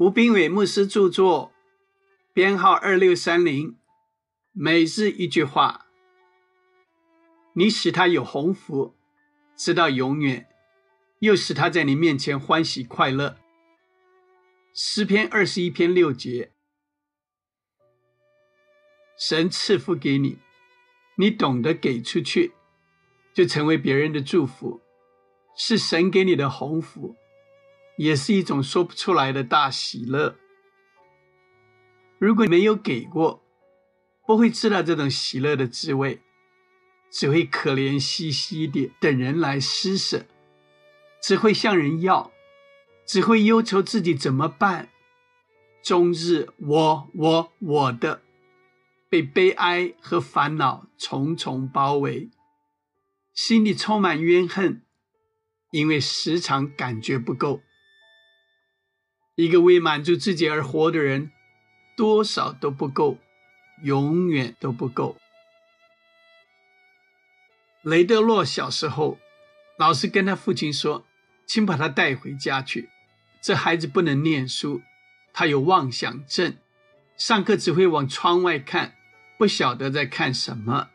吴斌伟牧师著作，编号二六三零。每日一句话，你使他有鸿福，直到永远，又使他在你面前欢喜快乐。诗篇二十一篇六节，神赐福给你，你懂得给出去，就成为别人的祝福，是神给你的鸿福。也是一种说不出来的大喜乐。如果没有给过，不会知道这种喜乐的滋味，只会可怜兮兮的等人来施舍，只会向人要，只会忧愁自己怎么办，终日我我我的，被悲哀和烦恼重重包围，心里充满怨恨，因为时常感觉不够。一个为满足自己而活的人，多少都不够，永远都不够。雷德洛小时候，老师跟他父亲说：“请把他带回家去，这孩子不能念书，他有妄想症，上课只会往窗外看，不晓得在看什么。”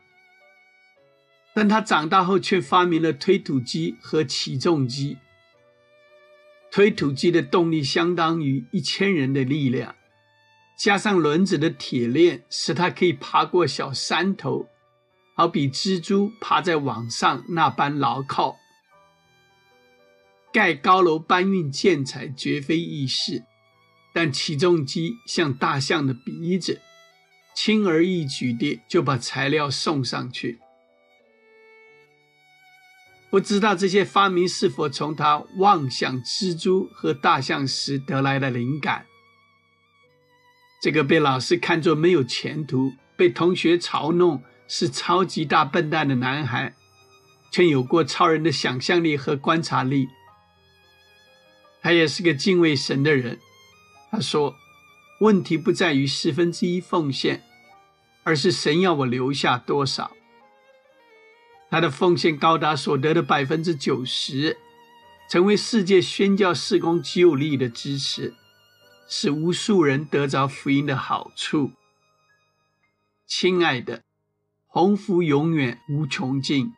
但他长大后却发明了推土机和起重机。推土机的动力相当于一千人的力量，加上轮子的铁链，使它可以爬过小山头，好比蜘蛛爬在网上那般牢靠。盖高楼搬运建材绝非易事，但起重机像大象的鼻子，轻而易举地就把材料送上去。不知道这些发明是否从他妄想蜘蛛和大象时得来的灵感。这个被老师看作没有前途、被同学嘲弄是超级大笨蛋的男孩，却有过超人的想象力和观察力。他也是个敬畏神的人。他说：“问题不在于十分之一奉献，而是神要我留下多少。”他的奉献高达所得的百分之九十，成为世界宣教事工极有力的支持，使无数人得着福音的好处。亲爱的，鸿福永远无穷尽。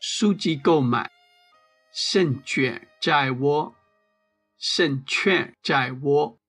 书籍购买，胜卷在握，胜券在握。